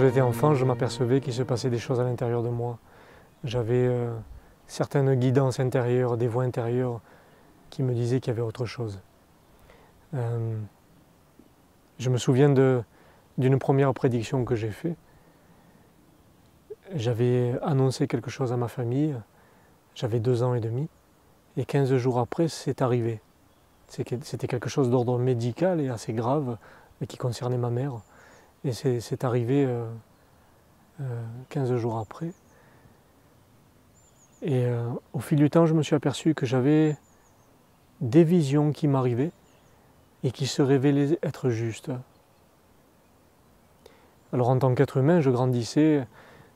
J'étais enfant, je m'apercevais qu'il se passait des choses à l'intérieur de moi. J'avais euh, certaines guidances intérieures, des voix intérieures qui me disaient qu'il y avait autre chose. Euh, je me souviens d'une première prédiction que j'ai faite. J'avais annoncé quelque chose à ma famille, j'avais deux ans et demi, et 15 jours après, c'est arrivé. C'était quelque chose d'ordre médical et assez grave, mais qui concernait ma mère. Et c'est arrivé euh, 15 euh, jours après. Et euh, au fil du temps, je me suis aperçu que j'avais des visions qui m'arrivaient et qui se révélaient être justes. Alors en tant qu'être humain, je grandissais,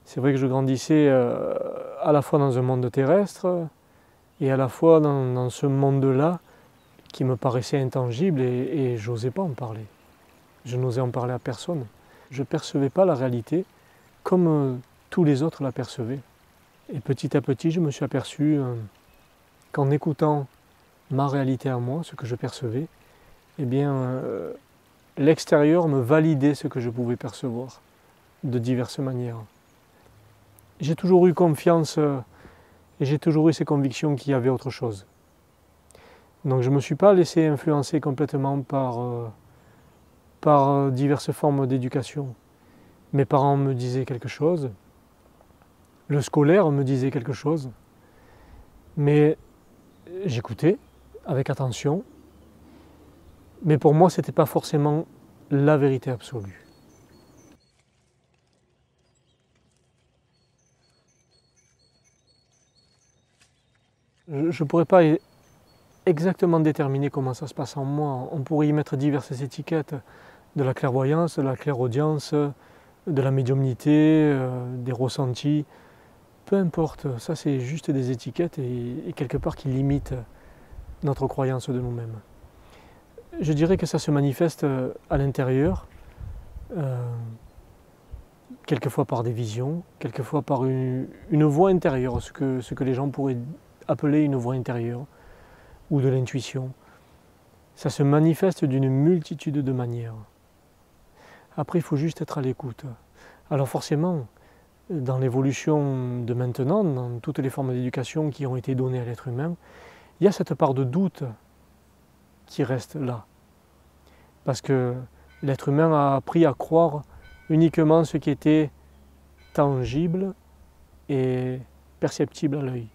c'est vrai que je grandissais euh, à la fois dans un monde terrestre et à la fois dans ce monde-là qui me paraissait intangible et, je n'osais pas en parler. Je n'osais en parler à personne. Je ne percevais pas la réalité comme euh, tous les autres la percevaient. Et petit à petit, je me suis aperçu euh, qu'en écoutant ma réalité à moi, ce que je percevais, eh bien, euh, l'extérieur me validait ce que je pouvais percevoir de diverses manières. J'ai toujours eu confiance et j'ai toujours eu ces convictions qu'il y avait autre chose. Donc je ne me suis pas laissé influencer complètement par, par euh, diverses formes d'éducation. Mes parents me disaient quelque chose, le scolaire me disait quelque chose, mais j'écoutais avec attention, mais pour moi ce n'était pas forcément la vérité absolue. Je ne pourrais pas exactement déterminer comment ça se passe en moi. On pourrait y mettre diverses étiquettes, de la clairvoyance, de la clairaudience, de la médiumnité, euh, des ressentis. Peu importe, ça c'est juste des étiquettes et, quelque part qui limitent notre croyance de nous-mêmes. Je dirais que ça se manifeste euh, à l'intérieur, euh, quelquefois par des visions, quelquefois par une, voix intérieure, ce que, ce que les gens pourraient appeler une voix intérieure ou de l'intuition. Ça se manifeste d'une multitude de manières. Après, il faut juste être à l'écoute. Alors forcément, dans l'évolution de maintenant, dans toutes les formes d'éducation qui ont été données à l'être humain, il y a cette part de doute qui reste là. Parce que l'être humain a appris à croire uniquement ce qui était tangible et perceptible à l'œil.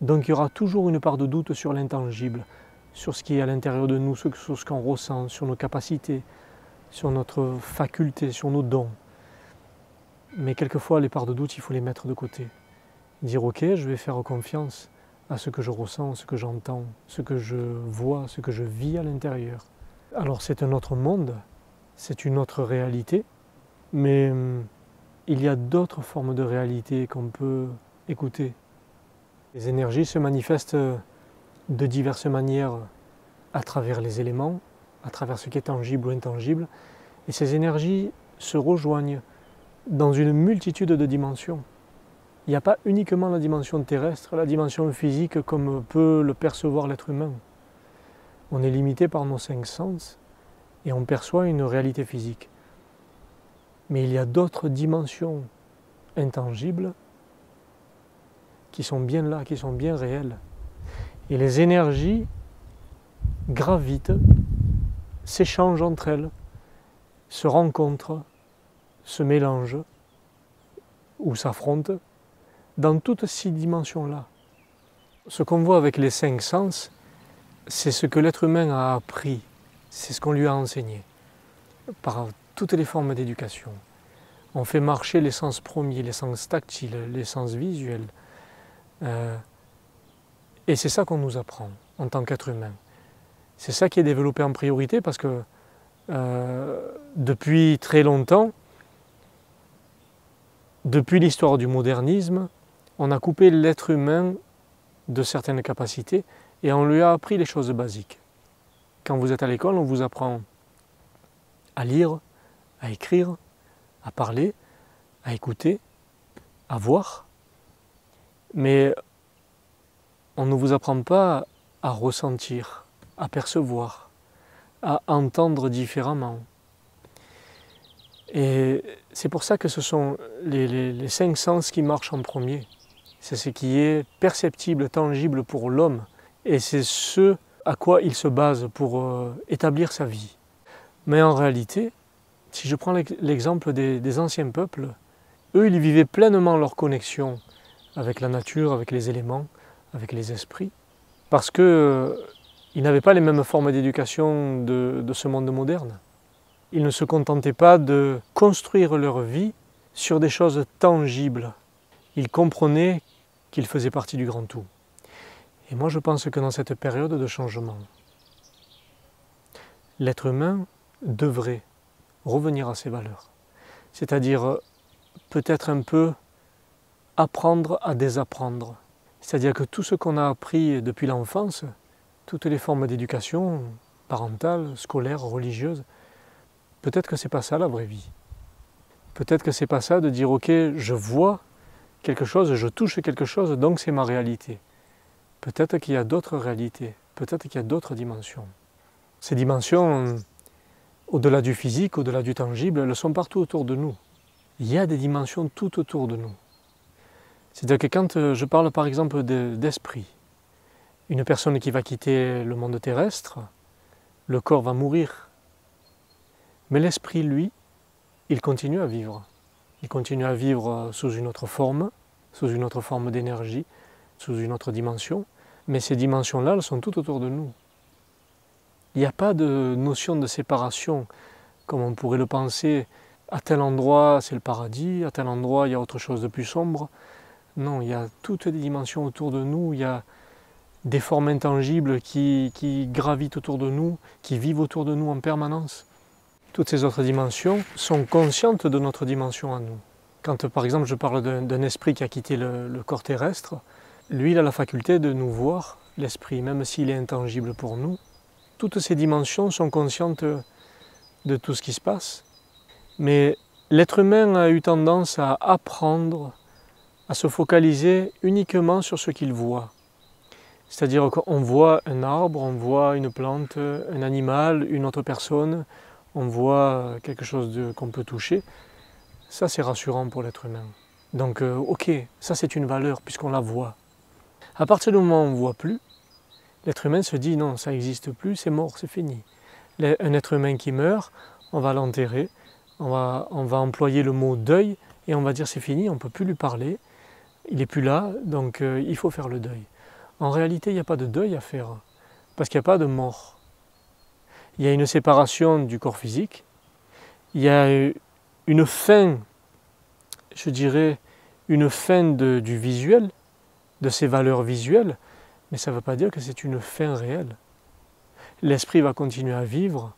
Donc il y aura toujours une part de doute sur l'intangible, sur ce qui est à l'intérieur de nous, sur ce qu'on ressent, sur nos capacités, sur notre faculté, sur nos dons. Mais quelquefois, les parts de doute, il faut les mettre de côté. Dire ok, je vais faire confiance à ce que je ressens, ce que j'entends, ce que je vois, ce que je vis à l'intérieur. Alors c'est un autre monde, c'est une autre réalité, mais hum, il y a d'autres formes de réalité qu'on peut écouter, les énergies se manifestent de diverses manières à travers les éléments, à travers ce qui est tangible ou intangible, et ces énergies se rejoignent dans une multitude de dimensions. Il n'y a pas uniquement la dimension terrestre, la dimension physique comme peut le percevoir l'être humain. On est limité par nos cinq sens et on perçoit une réalité physique. Mais il y a d'autres dimensions intangibles qui sont bien là, qui sont bien réelles. Et les énergies gravitent, s'échangent entre elles, se rencontrent, se mélangent ou s'affrontent dans toutes ces dimensions-là. Ce qu'on voit avec les cinq sens, c'est ce que l'être humain a appris, c'est ce qu'on lui a enseigné par toutes les formes d'éducation. On fait marcher les sens premiers, les sens tactiles, les sens visuels, euh, et c'est ça qu'on nous apprend en tant qu'être humain. C'est ça qui est développé en priorité parce que euh, depuis très longtemps, depuis l'histoire du modernisme, on a coupé l'être humain de certaines capacités et on lui a appris les choses basiques. Quand vous êtes à l'école, on vous apprend à lire, à écrire, à parler, à écouter, à voir, on ne vous apprend pas à ressentir, à percevoir, à entendre différemment. Et c'est pour ça que ce sont les, cinq sens qui marchent en premier. C'est ce qui est perceptible, tangible pour l'homme. Et c'est ce à quoi il se base pour euh, établir sa vie. Mais en réalité, si je prends l'exemple des, anciens peuples, eux, ils vivaient pleinement leur connexion avec la nature, avec les éléments, avec les esprits, parce qu'ils euh, n'avaient pas les mêmes formes d'éducation de, ce monde moderne. Ils ne se contentaient pas de construire leur vie sur des choses tangibles. Ils comprenaient qu'ils faisaient partie du grand tout. Et moi je pense que dans cette période de changement, l'être humain devrait revenir à ses valeurs. C'est-à-dire euh, peut-être un peu apprendre à désapprendre. C'est-à-dire que tout ce qu'on a appris depuis l'enfance, toutes les formes d'éducation, parentale, scolaire, religieuse, peut-être que ce n'est pas ça la vraie vie. Peut-être que ce n'est pas ça de dire ok, je vois quelque chose, je touche quelque chose, donc c'est ma réalité. Peut-être qu'il y a d'autres réalités, peut-être qu'il y a d'autres dimensions. Ces dimensions, au-delà du physique, au-delà du tangible, elles sont partout autour de nous. Il y a des dimensions tout autour de nous. C'est-à-dire que quand euh, je parle par exemple d'esprit, une personne qui va quitter le monde terrestre, le corps va mourir. Mais l'esprit, lui, il continue à vivre. Il continue à vivre sous une autre forme, sous une autre forme d'énergie, sous une autre dimension. Mais ces dimensions-là, elles sont tout autour de nous. Il n'y a pas de notion de séparation, comme on pourrait le penser. À tel endroit, c'est le paradis, à tel endroit, il y a autre chose de plus sombre. Non, il y a toutes les dimensions autour de nous, il y a des formes intangibles qui, gravitent autour de nous, qui vivent autour de nous en permanence. Toutes ces autres dimensions sont conscientes de notre dimension à nous. Quand par exemple je parle d'un esprit qui a quitté le, le, corps terrestre, lui il a la faculté de nous voir, l'esprit, même s'il est intangible pour nous, toutes ces dimensions sont conscientes de tout ce qui se passe. Mais l'être humain a eu tendance à apprendre à se focaliser uniquement sur ce qu'il voit. C'est-à-dire qu'on voit un arbre, on voit une plante, un animal, une autre personne, on voit quelque chose qu'on peut toucher. Ça, c'est rassurant pour l'être humain. Donc, euh, ok, ça c'est une valeur puisqu'on la voit. À partir du moment où on ne voit plus, l'être humain se dit non, ça n'existe plus, c'est mort, c'est fini. Un être humain qui meurt, on va l'enterrer, on va, on va employer le mot deuil et on va dire c'est fini, on ne peut plus lui parler, il n'est plus là, donc euh, il faut faire le deuil. En réalité, il n'y a pas de deuil à faire, parce qu'il n'y a pas de mort. Il y a une séparation du corps physique, il y a une fin, je dirais, une fin du visuel, de ses valeurs visuelles, mais ça ne veut pas dire que c'est une fin réelle. L'esprit va continuer à vivre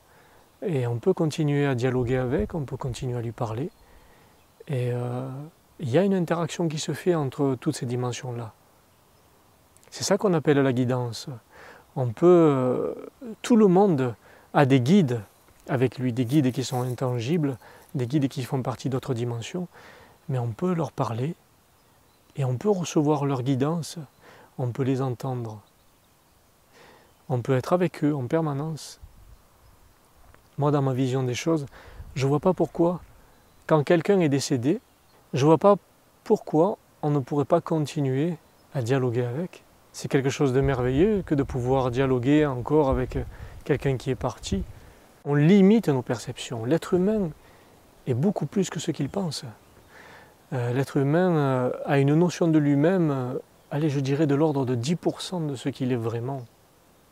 et on peut continuer à dialoguer avec, on peut continuer à lui parler. Et euh, il y a une interaction qui se fait entre toutes ces dimensions-là. C'est ça qu'on appelle la guidance. On peut, euh, tout le monde a des guides avec lui, des guides qui sont intangibles, des guides qui font partie d'autres dimensions, mais on peut leur parler et on peut recevoir leur guidance on peut les entendre. On peut être avec eux en permanence. Moi, dans ma vision des choses, je ne vois pas pourquoi, quand quelqu'un est décédé, je ne vois pas pourquoi on ne pourrait pas continuer à dialoguer avec. C'est quelque chose de merveilleux que de pouvoir dialoguer encore avec quelqu'un qui est parti. On limite nos perceptions. L'être humain est beaucoup plus que ce qu'il pense. Euh, l'être humain euh, a une notion de lui-même euh, allez, je dirais de l'ordre de 10% de ce qu'il est vraiment.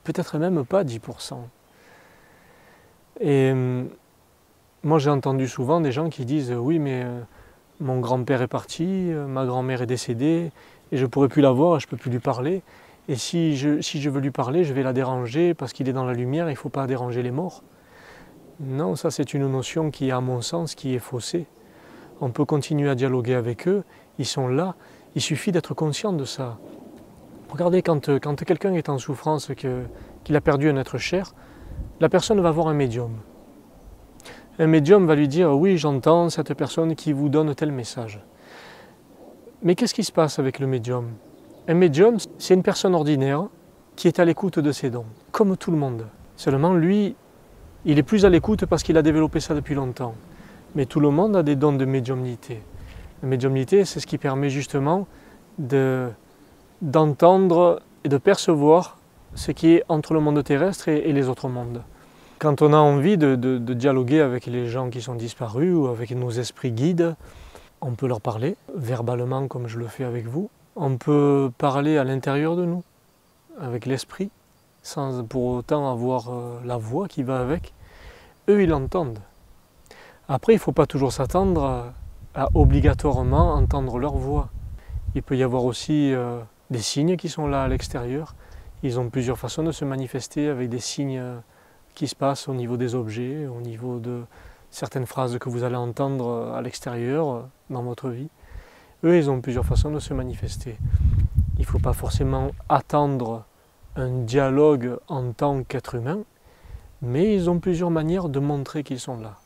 Peut-être même pas 10%. Et hum, moi j'ai entendu souvent des gens qui disent oui mais euh, mon grand-père est parti, euh, ma grand-mère est décédée et je ne pourrai plus la voir, je ne peux plus lui parler. Et si je, veux lui parler, je vais la déranger parce qu'il est dans la lumière, il ne faut pas déranger les morts. Non, ça c'est une notion qui, à mon sens, qui est faussée. On peut continuer à dialoguer avec eux, ils sont là, il suffit d'être conscient de ça. Regardez, quand, quand quelqu'un est en souffrance, qu'il a perdu un être cher, la personne va voir un médium. Un médium va lui dire Oui, j'entends cette personne qui vous donne tel message. Mais qu'est-ce qui se passe avec le médium? Un médium, c'est une personne ordinaire qui est à l'écoute de ses dons, comme tout le monde. Seulement, lui, il est plus à l'écoute parce qu'il a développé ça depuis longtemps. Mais tout le monde a des dons de médiumnité. La médiumnité, c'est ce qui permet justement d'entendre et de percevoir ce qui est entre le monde terrestre et, les autres mondes. Quand on a envie de, dialoguer avec les gens qui sont disparus ou avec nos esprits guides, on peut leur parler verbalement comme je le fais avec vous. On peut parler à l'intérieur de nous, avec l'esprit, sans pour autant avoir euh, la voix qui va avec. Eux, ils l'entendent. Après, il ne faut pas toujours s'attendre à, obligatoirement entendre leur voix. Il peut y avoir aussi euh, des signes qui sont là à l'extérieur. Ils ont plusieurs façons de se manifester avec des signes euh, qui se passent au niveau des objets, au niveau de certaines phrases que vous allez entendre euh, à l'extérieur dans votre vie. Eux, ils ont plusieurs façons de se manifester. Il ne faut pas forcément attendre un dialogue en tant qu'être humain, mais ils ont plusieurs manières de montrer qu'ils sont là.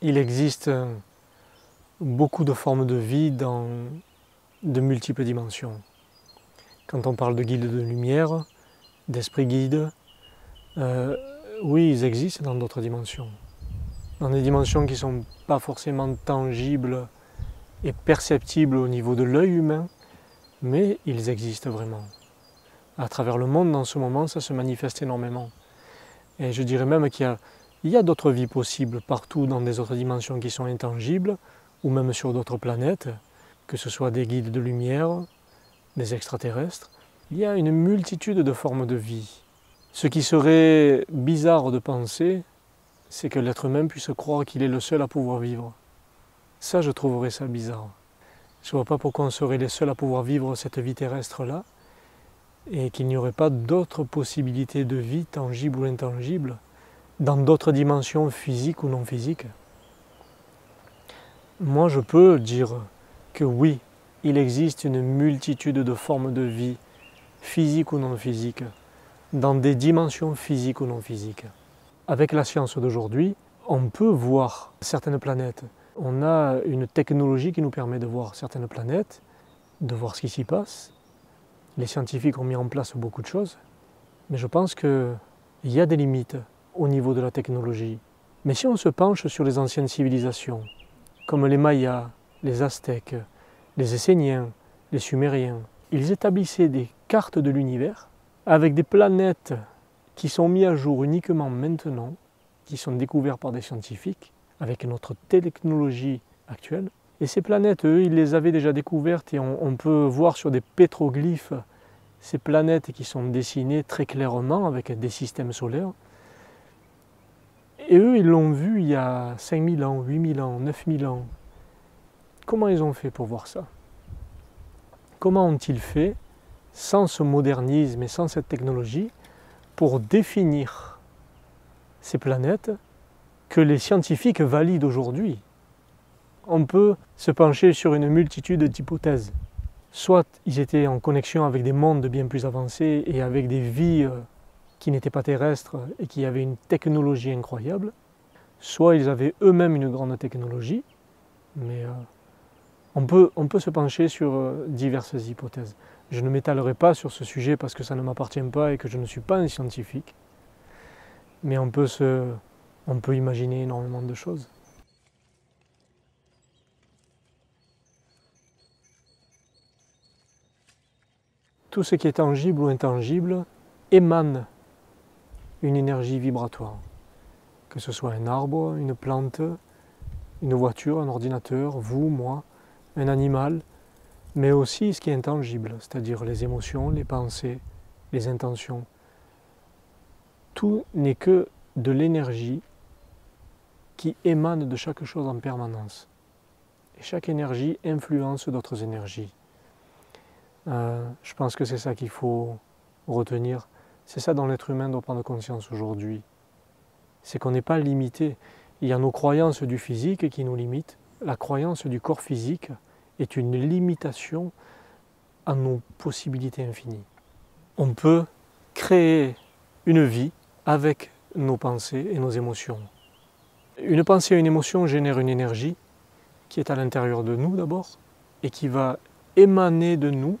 Il existe beaucoup de formes de vie dans de multiples dimensions. Quand on parle de guides de lumière, d'esprit guide, euh, oui, ils existent dans d'autres dimensions. Dans des dimensions qui ne sont pas forcément tangibles et perceptibles au niveau de l'œil humain, mais ils existent vraiment. À travers le monde, en ce moment, ça se manifeste énormément. Et je dirais même qu'il y a il y a d'autres vies possibles partout dans des autres dimensions qui sont intangibles, ou même sur d'autres planètes, que ce soit des guides de lumière, des extraterrestres. Il y a une multitude de formes de vie. Ce qui serait bizarre de penser, c'est que l'être humain puisse croire qu'il est le seul à pouvoir vivre. Ça, je trouverais ça bizarre. Je ne vois pas pourquoi on serait les seuls à pouvoir vivre cette vie terrestre-là, et qu'il n'y aurait pas d'autres possibilités de vie, tangibles ou intangibles, dans d'autres dimensions physiques ou non physiques Moi, je peux dire que oui, il existe une multitude de formes de vie, physiques ou non physiques, dans des dimensions physiques ou non physiques. Avec la science d'aujourd'hui, on peut voir certaines planètes. On a une technologie qui nous permet de voir certaines planètes, de voir ce qui s'y passe. Les scientifiques ont mis en place beaucoup de choses, mais je pense qu'il y a des limites au niveau de la technologie. Mais si on se penche sur les anciennes civilisations, comme les Mayas, les Aztèques, les Esséniens, les Sumériens, ils établissaient des cartes de l'univers avec des planètes qui sont mises à jour uniquement maintenant, qui sont découvertes par des scientifiques, avec notre technologie actuelle. Et ces planètes, eux, ils les avaient déjà découvertes et on, peut voir sur des pétroglyphes ces planètes qui sont dessinées très clairement avec des systèmes solaires. Et eux, ils l'ont vu il y a 5000 ans, 8000 ans, 9000 ans. Comment ils ont fait pour voir ça? Comment ont-ils fait, sans ce modernisme et sans cette technologie, pour définir ces planètes que les scientifiques valident aujourd'hui? On peut se pencher sur une multitude d'hypothèses. Soit ils étaient en connexion avec des mondes bien plus avancés et avec des vies euh, qui n'étaient pas terrestres et qui avaient une technologie incroyable, soit ils avaient eux-mêmes une grande technologie, mais euh, on, peut, se pencher sur euh, diverses hypothèses. Je ne m'étalerai pas sur ce sujet parce que ça ne m'appartient pas et que je ne suis pas un scientifique, mais on peut, se, on peut imaginer énormément de choses. Tout ce qui est tangible ou intangible émane une énergie vibratoire. Que ce soit un arbre, une plante, une voiture, un ordinateur, vous, moi, un animal, mais aussi ce qui est intangible, c'est-à-dire les émotions, les pensées, les intentions. Tout n'est que de l'énergie qui émane de chaque chose en permanence. Et chaque énergie influence d'autres énergies. Euh, je pense que c'est ça qu'il faut retenir c'est ça dont l'être humain doit prendre conscience aujourd'hui. C'est qu'on n'est pas limité. Il y a nos croyances du physique qui nous limitent. La croyance du corps physique est une limitation à nos possibilités infinies. On peut créer une vie avec nos pensées et nos émotions. Une pensée et une émotion génèrent une énergie qui est à l'intérieur de nous d'abord et qui va émaner de nous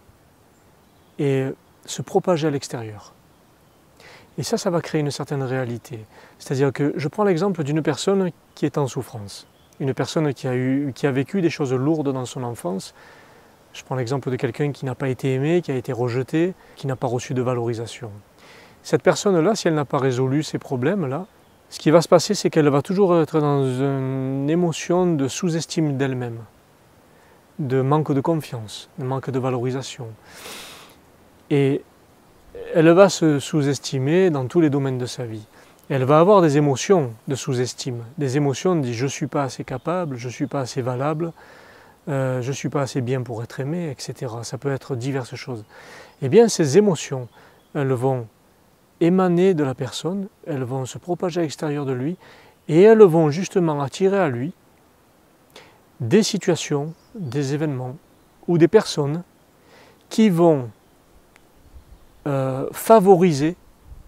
et se propager à l'extérieur. Et ça, ça va créer une certaine réalité. C'est-à-dire que je prends l'exemple d'une personne qui est en souffrance, une personne qui a, eu, qui a vécu des choses lourdes dans son enfance. Je prends l'exemple de quelqu'un qui n'a pas été aimé, qui a été rejeté, qui n'a pas reçu de valorisation. Cette personne-là, si elle n'a pas résolu ces problèmes-là, ce qui va se passer, c'est qu'elle va toujours être dans une émotion de sous-estime d'elle-même, de manque de confiance, de manque de valorisation. Et elle va se sous-estimer dans tous les domaines de sa vie. Elle va avoir des émotions de sous-estime, des émotions de je ne suis pas assez capable, je ne suis pas assez valable, euh, je ne suis pas assez bien pour être aimé, etc. Ça peut être diverses choses. Eh bien, ces émotions, elles vont émaner de la personne, elles vont se propager à l'extérieur de lui, et elles vont justement attirer à lui des situations, des événements ou des personnes qui vont euh, favoriser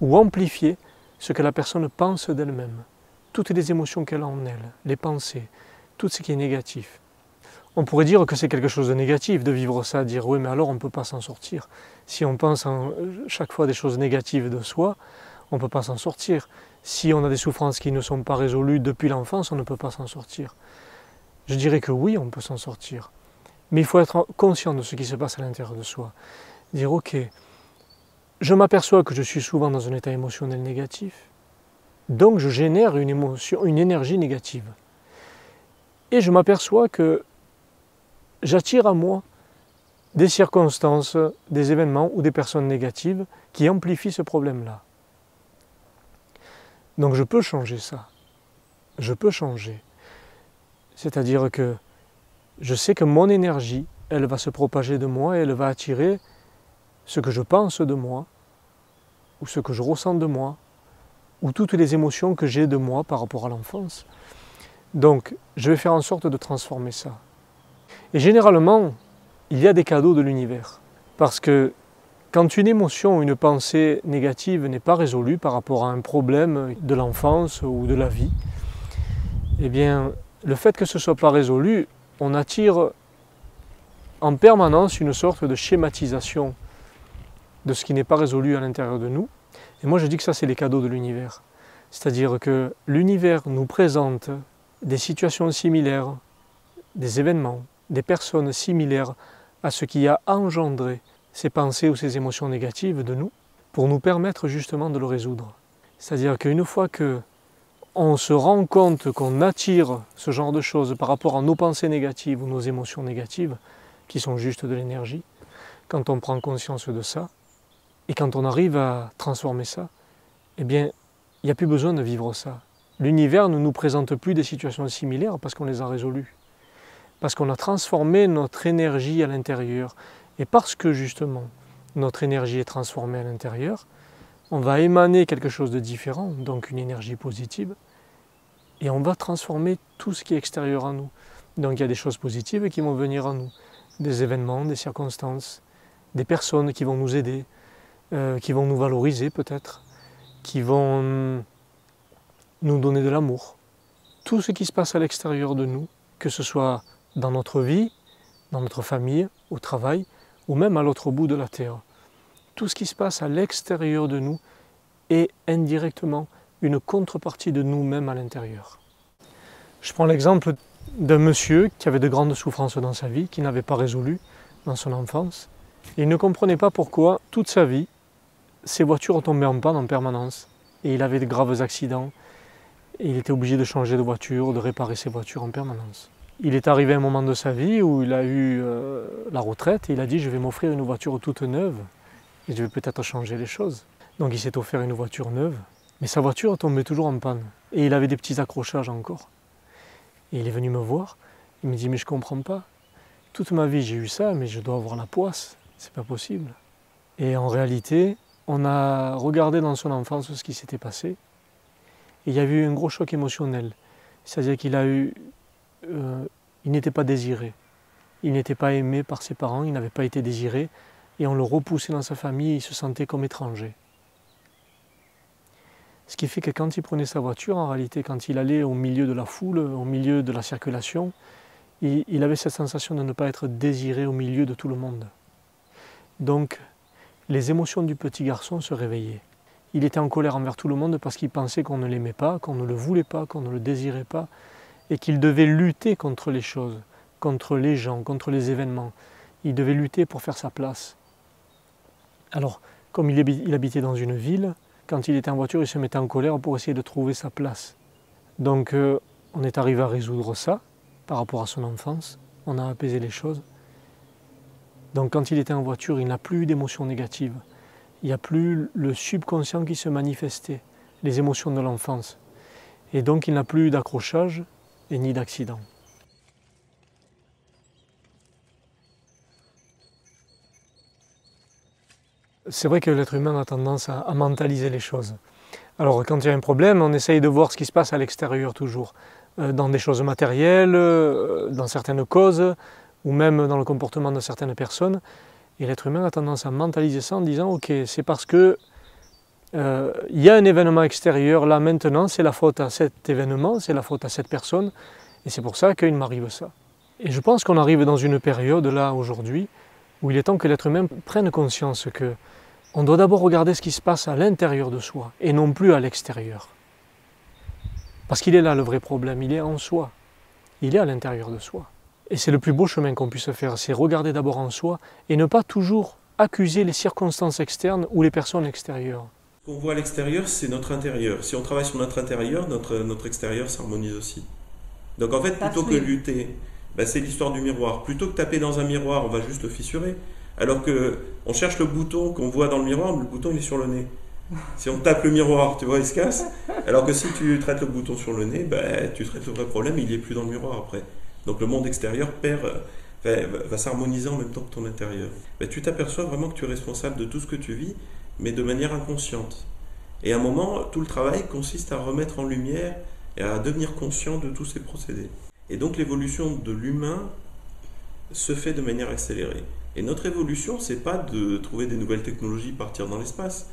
ou amplifier ce que la personne pense d'elle-même, toutes les émotions qu'elle a en elle, les pensées, tout ce qui est négatif. On pourrait dire que c'est quelque chose de négatif de vivre ça, dire oui mais alors on ne peut pas s'en sortir. Si on pense en, chaque fois des choses négatives de soi, on ne peut pas s'en sortir. Si on a des souffrances qui ne sont pas résolues depuis l'enfance, on ne peut pas s'en sortir. Je dirais que oui, on peut s'en sortir. Mais il faut être conscient de ce qui se passe à l'intérieur de soi. Dire ok, je m'aperçois que je suis souvent dans un état émotionnel négatif, donc je génère une, émotion, une énergie négative. Et je m'aperçois que j'attire à moi des circonstances, des événements ou des personnes négatives qui amplifient ce problème-là. Donc je peux changer ça. Je peux changer. C'est-à-dire que je sais que mon énergie, elle va se propager de moi et elle va attirer ce que je pense de moi, ou ce que je ressens de moi, ou toutes les émotions que j'ai de moi par rapport à l'enfance. Donc, je vais faire en sorte de transformer ça. Et généralement, il y a des cadeaux de l'univers. Parce que quand une émotion ou une pensée négative n'est pas résolue par rapport à un problème de l'enfance ou de la vie, eh bien, le fait que ce ne soit pas résolu, on attire en permanence une sorte de schématisation de ce qui n'est pas résolu à l'intérieur de nous. Et moi je dis que ça c'est les cadeaux de l'univers. C'est-à-dire que l'univers nous présente des situations similaires, des événements, des personnes similaires à ce qui a engendré ces pensées ou ces émotions négatives de nous, pour nous permettre justement de le résoudre. C'est-à-dire qu'une fois que on se rend compte qu'on attire ce genre de choses par rapport à nos pensées négatives ou nos émotions négatives, qui sont juste de l'énergie, quand on prend conscience de ça, et quand on arrive à transformer ça, eh bien, il n'y a plus besoin de vivre ça. L'univers ne nous présente plus des situations similaires parce qu'on les a résolues. Parce qu'on a transformé notre énergie à l'intérieur. Et parce que justement, notre énergie est transformée à l'intérieur, on va émaner quelque chose de différent, donc une énergie positive, et on va transformer tout ce qui est extérieur à nous. Donc il y a des choses positives qui vont venir à nous, des événements, des circonstances, des personnes qui vont nous aider, euh, qui vont nous valoriser peut-être, qui vont hum, nous donner de l'amour. Tout ce qui se passe à l'extérieur de nous, que ce soit dans notre vie, dans notre famille, au travail, ou même à l'autre bout de la terre. Tout ce qui se passe à l'extérieur de nous est indirectement une contrepartie de nous-mêmes à l'intérieur. Je prends l'exemple d'un monsieur qui avait de grandes souffrances dans sa vie, qui n'avait pas résolu dans son enfance. Il ne comprenait pas pourquoi toute sa vie, ses voitures tombaient en panne en permanence. Et il avait de graves accidents. Et il était obligé de changer de voiture, de réparer ses voitures en permanence. Il est arrivé un moment de sa vie où il a eu euh, la retraite et il a dit je vais m'offrir une voiture toute neuve et je vais peut-être changer les choses. Donc il s'est offert une voiture neuve, mais sa voiture tombait toujours en panne et il avait des petits accrochages encore. Et il est venu me voir, il me dit mais je comprends pas. Toute ma vie j'ai eu ça, mais je dois avoir la poisse, c'est pas possible. Et en réalité, on a regardé dans son enfance ce qui s'était passé. Et il y a eu un gros choc émotionnel. C'est-à-dire qu'il a eu. Euh, il n'était pas désiré. Il n'était pas aimé par ses parents, il n'avait pas été désiré. Et on le repoussait dans sa famille il se sentait comme étranger. Ce qui fait que quand il prenait sa voiture, en réalité, quand il allait au milieu de la foule, au milieu de la circulation, il, il avait cette sensation de ne pas être désiré au milieu de tout le monde. Donc, les émotions du petit garçon se réveillaient. il était en colère envers tout le monde parce qu'il pensait qu'on ne l'aimait pas, qu'on ne le voulait pas, qu'on ne le désirait pas, et qu'il devait lutter contre les choses, contre les gens, contre les événements. Il devait lutter pour faire sa place. Alors, comme il habitait dans une ville, quand il était en voiture, il se mettait en colère pour essayer de trouver sa place. Donc, euh, on est arrivé à résoudre ça par rapport à son enfance. On a apaisé les choses. Donc, quand il était en voiture, il n'a plus d'émotions négatives. Il n'y a plus le subconscient qui se manifestait, les émotions de l'enfance. Et donc, il n'a plus d'accrochage et ni d'accident. C'est vrai que l'être humain a tendance à, mentaliser les choses. Alors quand il y a un problème, on essaye de voir ce qui se passe à l'extérieur toujours, euh, dans des choses matérielles, euh, dans certaines causes, ou même dans le comportement de certaines personnes. Et l'être humain a tendance à mentaliser ça en disant, ok, c'est parce que euh, il y a un événement extérieur, là maintenant, c'est la faute à cet événement, c'est la faute à cette personne, et c'est pour ça qu'il m'arrive ça. Et je pense qu'on arrive dans une période là aujourd'hui où il est temps que l'être humain prenne conscience que on doit d'abord regarder ce qui se passe à l'intérieur de soi et non plus à l'extérieur. Parce qu'il est là le vrai problème, il est en soi, il est à l'intérieur de soi. Et c'est le plus beau chemin qu'on puisse faire, c'est regarder d'abord en soi et ne pas toujours accuser les circonstances externes ou les personnes extérieures. Ce qu'on voit à l'extérieur, c'est notre intérieur. Si on travaille sur notre intérieur, notre, notre extérieur s'harmonise aussi. Donc en fait, plutôt que lutter, ben, c'est l'histoire du miroir. Plutôt que taper dans un miroir, on va juste le fissurer. Alors que on cherche le bouton qu'on voit dans le miroir, le bouton il est sur le nez. Si on tape le miroir, tu vois, il se casse. Alors que si tu traites le bouton sur le nez, ben, tu traites le vrai problème, il n'est plus dans le miroir après. Donc le monde extérieur perd, va, s'harmoniser en même temps que ton intérieur. Ben, tu t'aperçois vraiment que tu es responsable de tout ce que tu vis, mais de manière inconsciente. Et à un moment, tout le travail consiste à remettre en lumière et à devenir conscient de tous ces procédés. Et donc l'évolution de l'humain se fait de manière accélérée. Et notre évolution, c'est pas de trouver des nouvelles technologies, partir dans l'espace,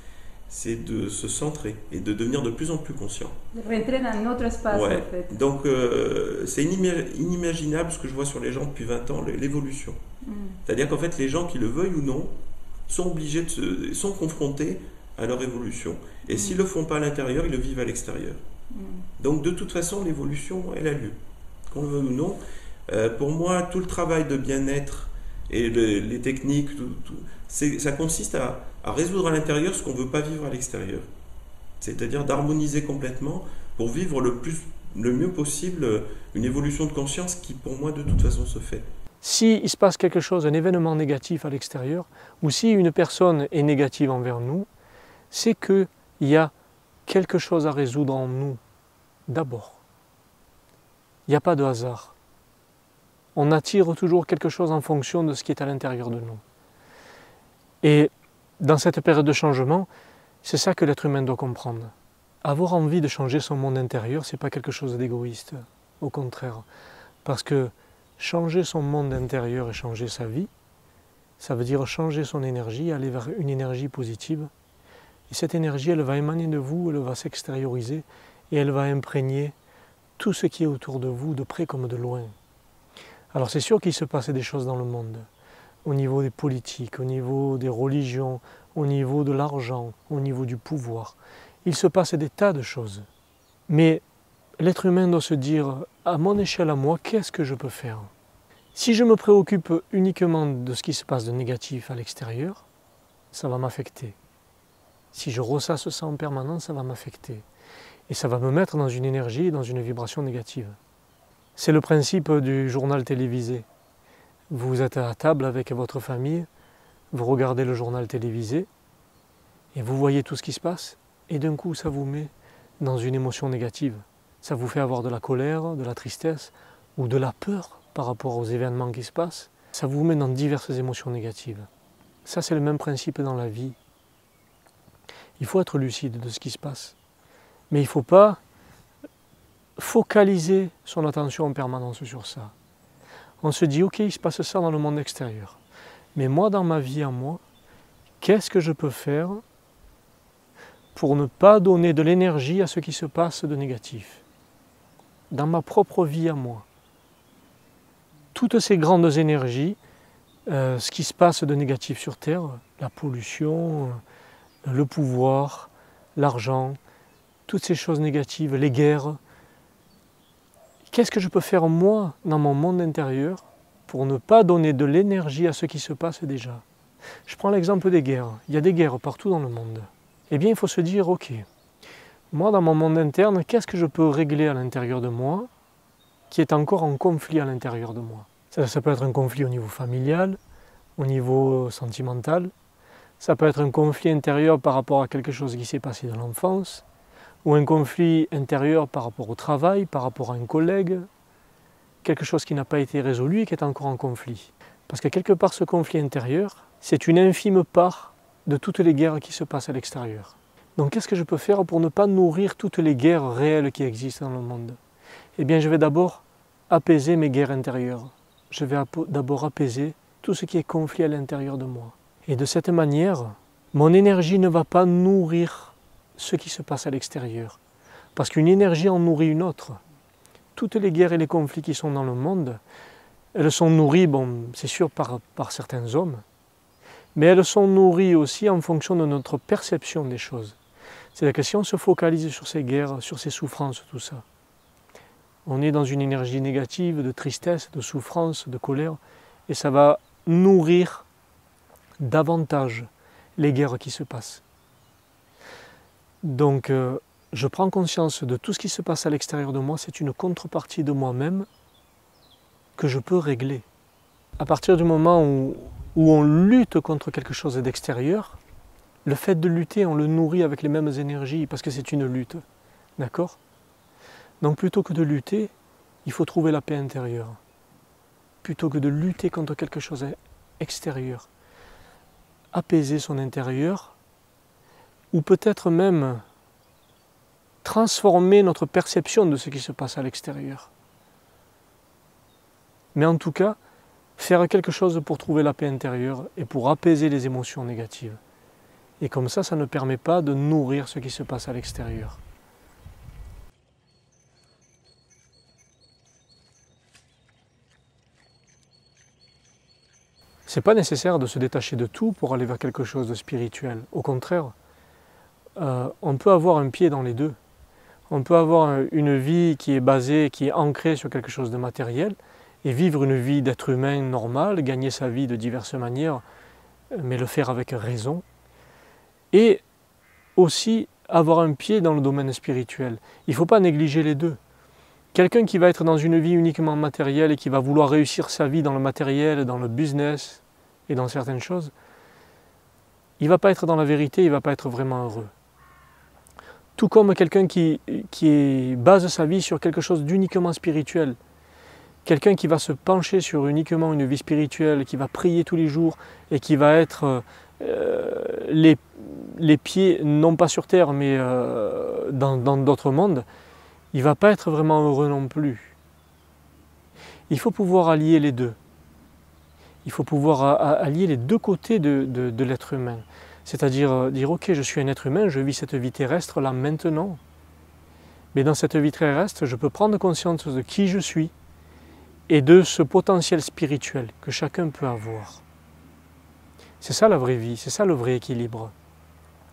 c'est de se centrer et de devenir de plus en plus conscient. Rentrer dans notre espace, en fait. Donc, euh, c'est inimaginable ce que je vois sur les gens depuis 20 ans, l'évolution. Mm. C'est-à-dire qu'en fait, les gens, qui le veuillent ou non, sont obligés de se, sont confrontés à leur évolution. Et s'ils ne mm. le font pas à l'intérieur, ils le vivent à l'extérieur. Mm. Donc, de toute façon, l'évolution, elle a lieu. Qu'on le veuille ou non. Euh, pour moi, tout le travail de bien-être et les techniques, ça consiste à, résoudre à l'intérieur ce qu'on ne veut pas vivre à l'extérieur. C'est-à-dire d'harmoniser complètement pour vivre le, plus, le mieux possible une évolution de conscience qui, pour moi, de toute façon, se fait. Si il se passe quelque chose, un événement négatif à l'extérieur, ou si une personne est négative envers nous, c'est qu'il y a quelque chose à résoudre en nous, d'abord. Il n'y a pas de hasard on attire toujours quelque chose en fonction de ce qui est à l'intérieur de nous. Et dans cette période de changement, c'est ça que l'être humain doit comprendre. Avoir envie de changer son monde intérieur, ce n'est pas quelque chose d'égoïste, au contraire. Parce que changer son monde intérieur et changer sa vie, ça veut dire changer son énergie, aller vers une énergie positive. Et cette énergie, elle va émaner de vous, elle va s'extérioriser et elle va imprégner tout ce qui est autour de vous, de près comme de loin. Alors c'est sûr qu'il se passe des choses dans le monde, au niveau des politiques, au niveau des religions, au niveau de l'argent, au niveau du pouvoir. Il se passe des tas de choses. Mais l'être humain doit se dire, à mon échelle à moi, qu'est-ce que je peux faire? Si je me préoccupe uniquement de ce qui se passe de négatif à l'extérieur, ça va m'affecter. Si je ressasse ça en permanence, ça va m'affecter. Et ça va me mettre dans une énergie, dans une vibration négative. C'est le principe du journal télévisé. Vous êtes à table avec votre famille, vous regardez le journal télévisé et vous voyez tout ce qui se passe et d'un coup ça vous met dans une émotion négative. Ça vous fait avoir de la colère, de la tristesse ou de la peur par rapport aux événements qui se passent. Ça vous met dans diverses émotions négatives. Ça c'est le même principe dans la vie. Il faut être lucide de ce qui se passe. Mais il ne faut pas focaliser son attention en permanence sur ça. On se dit, ok, il se passe ça dans le monde extérieur. Mais moi, dans ma vie à moi, qu'est-ce que je peux faire pour ne pas donner de l'énergie à ce qui se passe de négatif? Dans ma propre vie à moi. Toutes ces grandes énergies, euh, ce qui se passe de négatif sur Terre, la pollution, le pouvoir, l'argent, toutes ces choses négatives, les guerres. Qu'est-ce que je peux faire moi dans mon monde intérieur pour ne pas donner de l'énergie à ce qui se passe déjà? Je prends l'exemple des guerres. Il y a des guerres partout dans le monde. Eh bien, il faut se dire, ok, moi dans mon monde interne, qu'est-ce que je peux régler à l'intérieur de moi qui est encore en conflit à l'intérieur de moi? Ça, ça peut être un conflit au niveau familial, au niveau sentimental, ça peut être un conflit intérieur par rapport à quelque chose qui s'est passé dans l'enfance, ou un conflit intérieur par rapport au travail, par rapport à un collègue, quelque chose qui n'a pas été résolu et qui est encore en conflit. Parce que quelque part ce conflit intérieur, c'est une infime part de toutes les guerres qui se passent à l'extérieur. Donc qu'est-ce que je peux faire pour ne pas nourrir toutes les guerres réelles qui existent dans le monde? Eh bien je vais d'abord apaiser mes guerres intérieures. Je vais d'abord apaiser tout ce qui est conflit à l'intérieur de moi. Et de cette manière, mon énergie ne va pas nourrir ce qui se passe à l'extérieur. Parce qu'une énergie en nourrit une autre. Toutes les guerres et les conflits qui sont dans le monde, elles sont nourries, bon, c'est sûr, par, par certains hommes, mais elles sont nourries aussi en fonction de notre perception des choses. C'est-à-dire que si on se focalise sur ces guerres, sur ces souffrances, tout ça, on est dans une énergie négative, de tristesse, de souffrance, de colère, et ça va nourrir davantage les guerres qui se passent. Donc euh, je prends conscience de tout ce qui se passe à l'extérieur de moi, c'est une contrepartie de moi-même que je peux régler. À partir du moment où, on lutte contre quelque chose d'extérieur, le fait de lutter, on le nourrit avec les mêmes énergies parce que c'est une lutte. D'accord? Donc plutôt que de lutter, il faut trouver la paix intérieure. Plutôt que de lutter contre quelque chose extérieur, apaiser son intérieur, ou peut-être même transformer notre perception de ce qui se passe à l'extérieur. Mais en tout cas, faire quelque chose pour trouver la paix intérieure et pour apaiser les émotions négatives. Et comme ça, ça ne permet pas de nourrir ce qui se passe à l'extérieur. C'est pas nécessaire de se détacher de tout pour aller vers quelque chose de spirituel. Au contraire, euh, on peut avoir un pied dans les deux. On peut avoir une vie qui est basée, qui est ancrée sur quelque chose de matériel, et vivre une vie d'être humain normal, gagner sa vie de diverses manières, mais le faire avec raison. Et aussi avoir un pied dans le domaine spirituel. Il ne faut pas négliger les deux. Quelqu'un qui va être dans une vie uniquement matérielle et qui va vouloir réussir sa vie dans le matériel, dans le business et dans certaines choses, il ne va pas être dans la vérité, il ne va pas être vraiment heureux. Tout comme quelqu'un qui, base sa vie sur quelque chose d'uniquement spirituel. Quelqu'un qui va se pencher sur uniquement une vie spirituelle, qui va prier tous les jours et qui va être euh, les, les, pieds, non pas sur terre, mais euh, dans d'autres mondes, il ne va pas être vraiment heureux non plus. Il faut pouvoir allier les deux. Il faut pouvoir allier les deux côtés de, l'être humain. C'est-à-dire euh, dire, ok, je suis un être humain, je vis cette vie terrestre là maintenant. Mais dans cette vie terrestre, je peux prendre conscience de qui je suis et de ce potentiel spirituel que chacun peut avoir. C'est ça la vraie vie, c'est ça le vrai équilibre.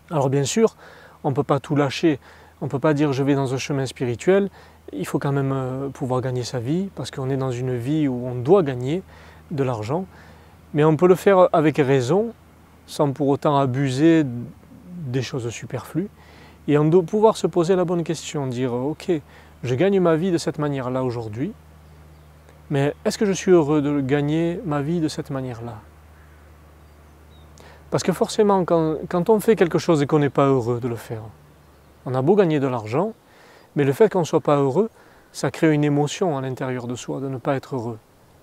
Alors bien sûr, on ne peut pas tout lâcher. On ne peut pas dire je vais dans un chemin spirituel, il faut quand même euh, pouvoir gagner sa vie, parce qu'on est dans une vie où on doit gagner de l'argent, mais on peut le faire avec raison, sans pour autant abuser des choses superflues, et on doit pouvoir se poser la bonne question, dire ok, je gagne ma vie de cette manière-là aujourd'hui, mais est-ce que je suis heureux de gagner ma vie de cette manière-là? Parce que forcément, quand, quand on fait quelque chose et qu'on n'est pas heureux de le faire, on a beau gagner de l'argent, mais le fait qu'on ne soit pas heureux, ça crée une émotion à l'intérieur de soi de ne pas être heureux.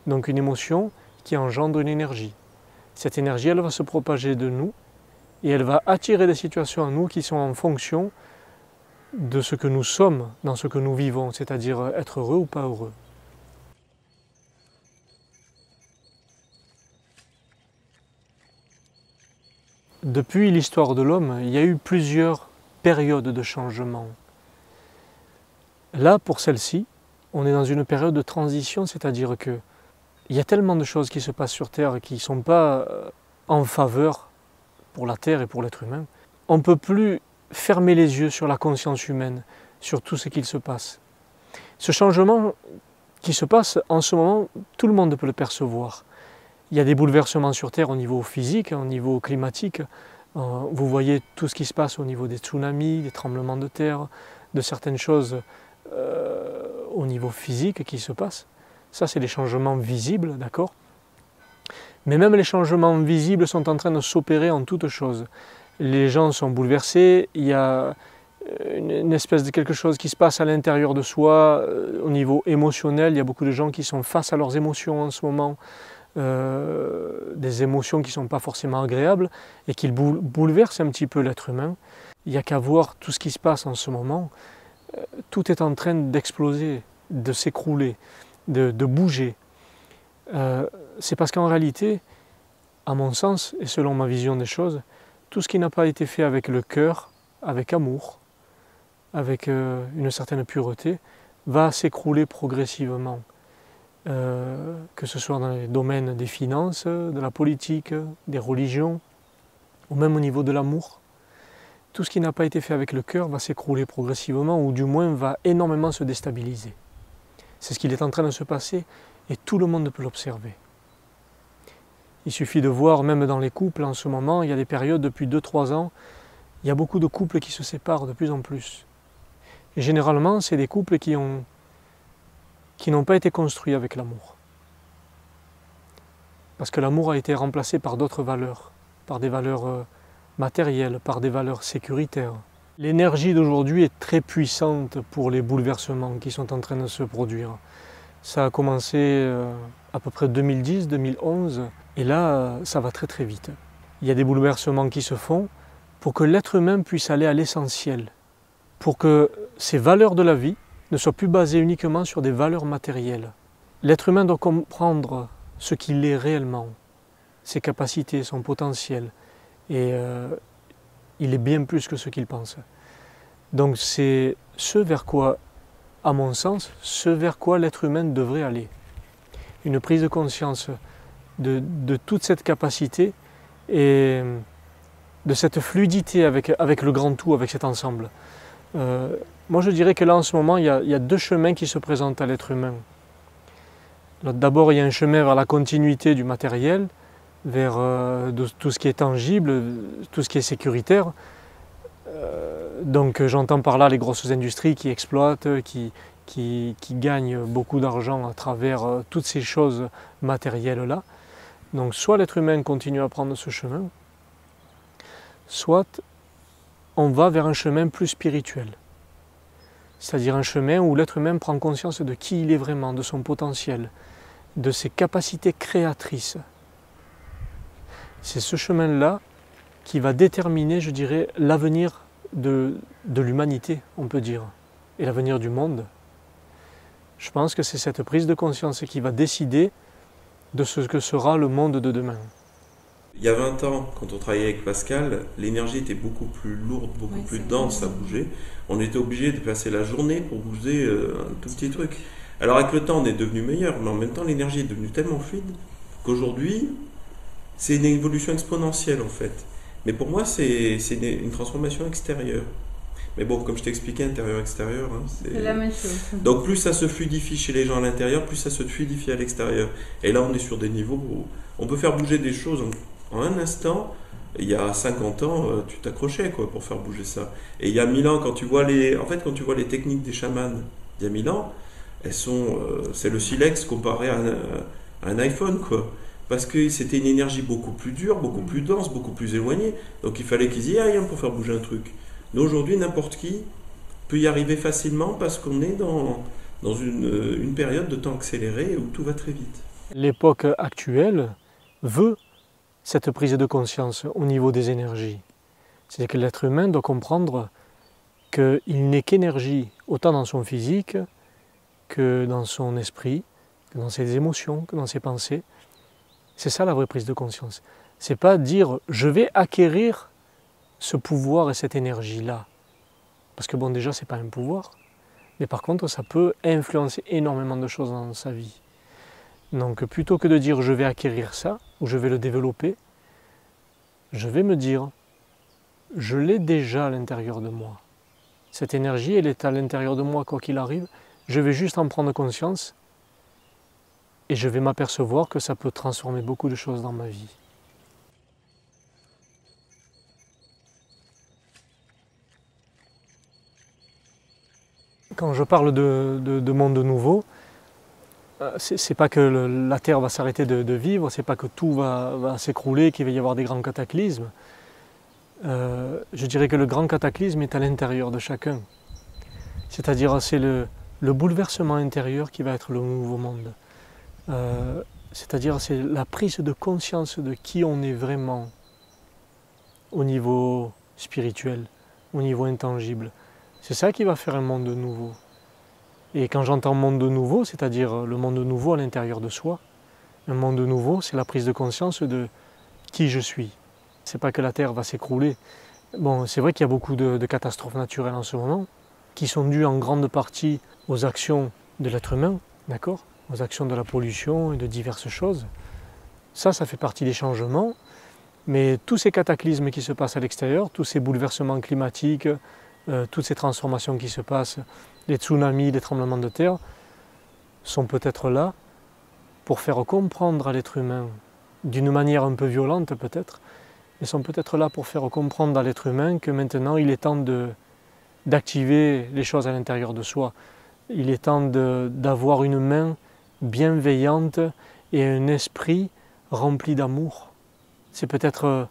Donc une émotion qui engendre une énergie. Cette énergie, elle va se propager de nous et elle va attirer des situations à nous qui sont en fonction de ce que nous sommes dans ce que nous vivons, c'est-à-dire être heureux ou pas heureux. Depuis l'histoire de l'homme, il y a eu plusieurs période de changement. Là, pour celle-ci, on est dans une période de transition, c'est-à-dire que il y a tellement de choses qui se passent sur Terre qui ne sont pas euh, en faveur pour la Terre et pour l'être humain. On ne peut plus fermer les yeux sur la conscience humaine, sur tout ce qu'il se passe. Ce changement qui se passe en ce moment, tout le monde peut le percevoir. Il y a des bouleversements sur Terre au niveau physique, au niveau climatique. Euh, vous voyez tout ce qui se passe au niveau des tsunamis, des tremblements de terre, de certaines choses euh, au niveau physique qui se passent. Ça, c'est des changements visibles, d'accord? Mais même les changements visibles sont en train de s'opérer en toutes choses. Les gens sont bouleversés, il y a une, espèce de quelque chose qui se passe à l'intérieur de soi, euh, au niveau émotionnel. Il y a beaucoup de gens qui sont face à leurs émotions en ce moment, euh, des émotions qui ne sont pas forcément agréables et qui bouleversent un petit peu l'être humain. Il n'y a qu'à voir tout ce qui se passe en ce moment. Euh, tout est en train d'exploser, de s'écrouler, de, bouger. C'est parce qu'en réalité, à mon sens et selon ma vision des choses, tout ce qui n'a pas été fait avec le cœur, avec amour, avec euh, une certaine pureté, va s'écrouler progressivement. Euh, que ce soit dans les domaines des finances, de la politique, des religions, ou même au niveau de l'amour. Tout ce qui n'a pas été fait avec le cœur va s'écrouler progressivement, ou du moins va énormément se déstabiliser. C'est ce qu'il est en train de se passer, et tout le monde peut l'observer. Il suffit de voir, même dans les couples en ce moment, il y a des périodes depuis 2-3 ans, il y a beaucoup de couples qui se séparent de plus en plus. Généralement, c'est des couples qui qui n'ont pas été construits avec l'amour. Parce que l'amour a été remplacé par d'autres valeurs, par des valeurs euh, matérielles, par des valeurs sécuritaires. L'énergie d'aujourd'hui est très puissante pour les bouleversements qui sont en train de se produire. Ça a commencé euh, à peu près 2010, 2011, et là, euh, ça va très très vite. Il y a des bouleversements qui se font pour que l'être humain puisse aller à l'essentiel, pour que ces valeurs de la vie ne soient plus basées uniquement sur des valeurs matérielles. L'être humain doit comprendre ce qu'il est réellement, ses capacités, son potentiel, et euh, il est bien plus que ce qu'il pense. Donc c'est ce vers quoi, à mon sens, ce vers quoi l'être humain devrait aller. Une prise de conscience de, de toute cette capacité et de cette fluidité avec, avec le grand tout, avec cet ensemble. Euh, moi, je dirais que là, en ce moment, il y, a, deux chemins qui se présentent à l'être humain. D'abord, il y a un chemin vers la continuité du matériel, vers euh, tout ce qui est tangible, tout ce qui est sécuritaire. Euh, donc, j'entends par là les grosses industries qui exploitent, qui gagnent beaucoup d'argent à travers toutes ces choses matérielles-là. Donc, soit l'être humain continue à prendre ce chemin, soit on va vers un chemin plus spirituel. C'est-à-dire un chemin où l'être humain prend conscience de qui il est vraiment, de son potentiel, de ses capacités créatrices. C'est ce chemin-là qui va déterminer, je dirais, l'avenir de, de l'humanité, on peut dire, et l'avenir du monde. Je pense que c'est cette prise de conscience qui va décider de ce que sera le monde de demain. Il y a 20 ans, quand on travaillait avec Pascal, l'énergie était beaucoup plus lourde, beaucoup plus dense à bouger. On était obligé de passer la journée pour bouger euh, un tout petit truc. Alors avec le temps, on est devenu meilleur, mais en même temps, l'énergie est devenue tellement fluide qu'aujourd'hui, c'est une évolution exponentielle en fait. Mais pour moi, c'est une transformation extérieure. Mais bon, comme je t'ai expliqué, intérieur-extérieur, hein, c'est la même chose. Donc plus ça se fluidifie chez les gens à l'intérieur, plus ça se fluidifie à l'extérieur. Et là, on est sur des niveaux où on peut faire bouger des choses en un instant, il y a 50 ans, euh, tu t'accrochais quoi pour faire bouger ça. Et il y a 1000 ans, quand tu vois les, en fait, quand tu vois les techniques des chamans il y a 1000 ans, elles sont, euh, c'est le silex comparé à un, iPhone quoi. Parce que c'était une énergie beaucoup plus dure, beaucoup plus dense, beaucoup plus éloignée. Donc il fallait qu'ils y aillent hein, pour faire bouger un truc. Mais aujourd'hui, n'importe qui peut y arriver facilement parce qu'on est dans, dans une, une période de temps accéléré où tout va très vite. L'époque actuelle veut cette prise de conscience au niveau des énergies. C'est que l'être humain doit comprendre qu'il n'est qu'énergie, autant dans son physique que dans son esprit, que dans ses émotions, que dans ses pensées. C'est ça la vraie prise de conscience. C'est pas dire je vais acquérir ce pouvoir et cette énergie-là. Parce que bon, déjà, c'est pas un pouvoir. Mais par contre, ça peut influencer énormément de choses dans sa vie. Donc plutôt que de dire je vais acquérir ça ou je vais le développer, je vais me dire je l'ai déjà à l'intérieur de moi. Cette énergie, elle est à l'intérieur de moi, quoi qu'il arrive. Je vais juste en prendre conscience et je vais m'apercevoir que ça peut transformer beaucoup de choses dans ma vie. Quand je parle de, monde nouveau, euh, c'est pas que la Terre va s'arrêter de, vivre, c'est pas que tout va, s'écrouler, qu'il va y avoir des grands cataclysmes. Euh, je dirais que le grand cataclysme est à l'intérieur de chacun. C'est-à-dire c'est le, bouleversement intérieur qui va être le nouveau monde. Euh, c'est-à-dire c'est la prise de conscience de qui on est vraiment au niveau spirituel, au niveau intangible. C'est ça qui va faire un monde nouveau. Et quand j'entends monde nouveau, c'est-à-dire le monde nouveau à l'intérieur de soi, un monde nouveau, c'est la prise de conscience de qui je suis. C'est pas que la Terre va s'écrouler. Bon, c'est vrai qu'il y a beaucoup de, de, catastrophes naturelles en ce moment, qui sont dues en grande partie aux actions de l'être humain, d'accord? Aux actions de la pollution et de diverses choses. Ça, ça fait partie des changements. Mais tous ces cataclysmes qui se passent à l'extérieur, tous ces bouleversements climatiques, euh, toutes ces transformations qui se passent, les tsunamis, les tremblements de terre, sont peut-être là pour faire comprendre à l'être humain, d'une manière un peu violente peut-être, mais sont peut-être là pour faire comprendre à l'être humain que maintenant il est temps d'activer les choses à l'intérieur de soi. Il est temps d'avoir une main bienveillante et un esprit rempli d'amour. C'est peut-être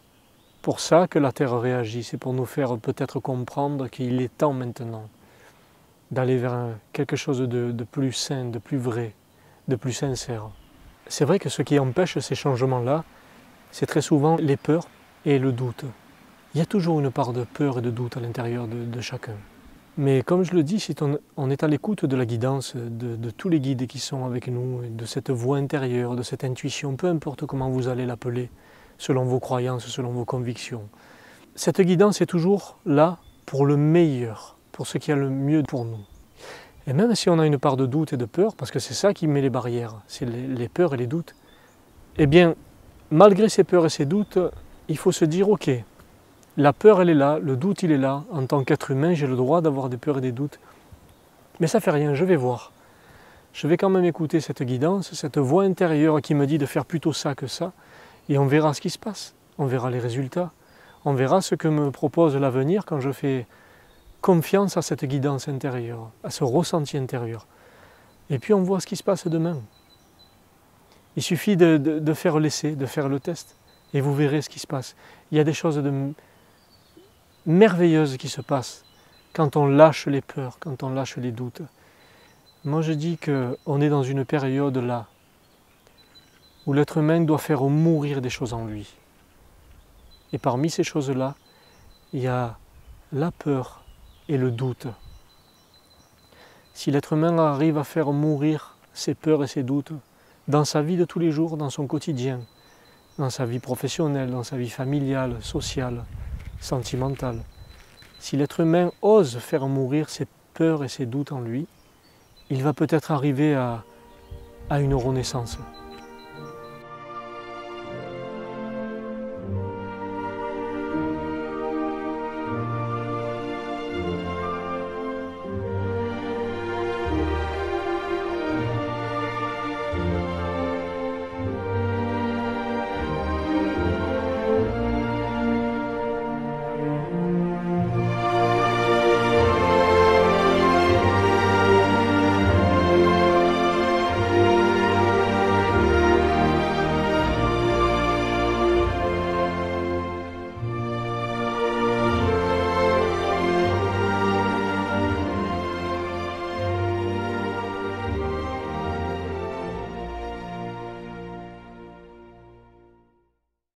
pour ça que la Terre réagit, c'est pour nous faire peut-être comprendre qu'il est temps maintenant d'aller vers quelque chose de, plus sain, de plus vrai, de plus sincère. C'est vrai que ce qui empêche ces changements-là, c'est très souvent les peurs et le doute. Il y a toujours une part de peur et de doute à l'intérieur de, chacun. Mais comme je le dis, on, est à l'écoute de la guidance, de, tous les guides qui sont avec nous, de cette voix intérieure, de cette intuition, peu importe comment vous allez l'appeler, selon vos croyances, selon vos convictions. Cette guidance est toujours là pour le meilleur, pour ce qui a le mieux pour nous. Et même si on a une part de doute et de peur, parce que c'est ça qui met les barrières, c'est les, peurs et les doutes, eh bien, malgré ces peurs et ces doutes, il faut se dire, ok, la peur elle est là, le doute il est là, en tant qu'être humain j'ai le droit d'avoir des peurs et des doutes, mais ça fait rien, je vais voir. Je vais quand même écouter cette guidance, cette voix intérieure qui me dit de faire plutôt ça que ça, et on verra ce qui se passe, on verra les résultats, on verra ce que me propose l'avenir quand je fais confiance à cette guidance intérieure, à ce ressenti intérieur. Et puis on voit ce qui se passe demain. Il suffit de, faire l'essai, de faire le test, et vous verrez ce qui se passe. Il y a des choses de merveilleuses qui se passent quand on lâche les peurs, quand on lâche les doutes. Moi je dis qu'on est dans une période là où l'être humain doit faire mourir des choses en lui. Et parmi ces choses-là, il y a la peur et le doute. Si l'être humain arrive à faire mourir ses peurs et ses doutes dans sa vie de tous les jours, dans son quotidien, dans sa vie professionnelle, dans sa vie familiale, sociale, sentimentale, si l'être humain ose faire mourir ses peurs et ses doutes en lui, il va peut-être arriver à, à une renaissance.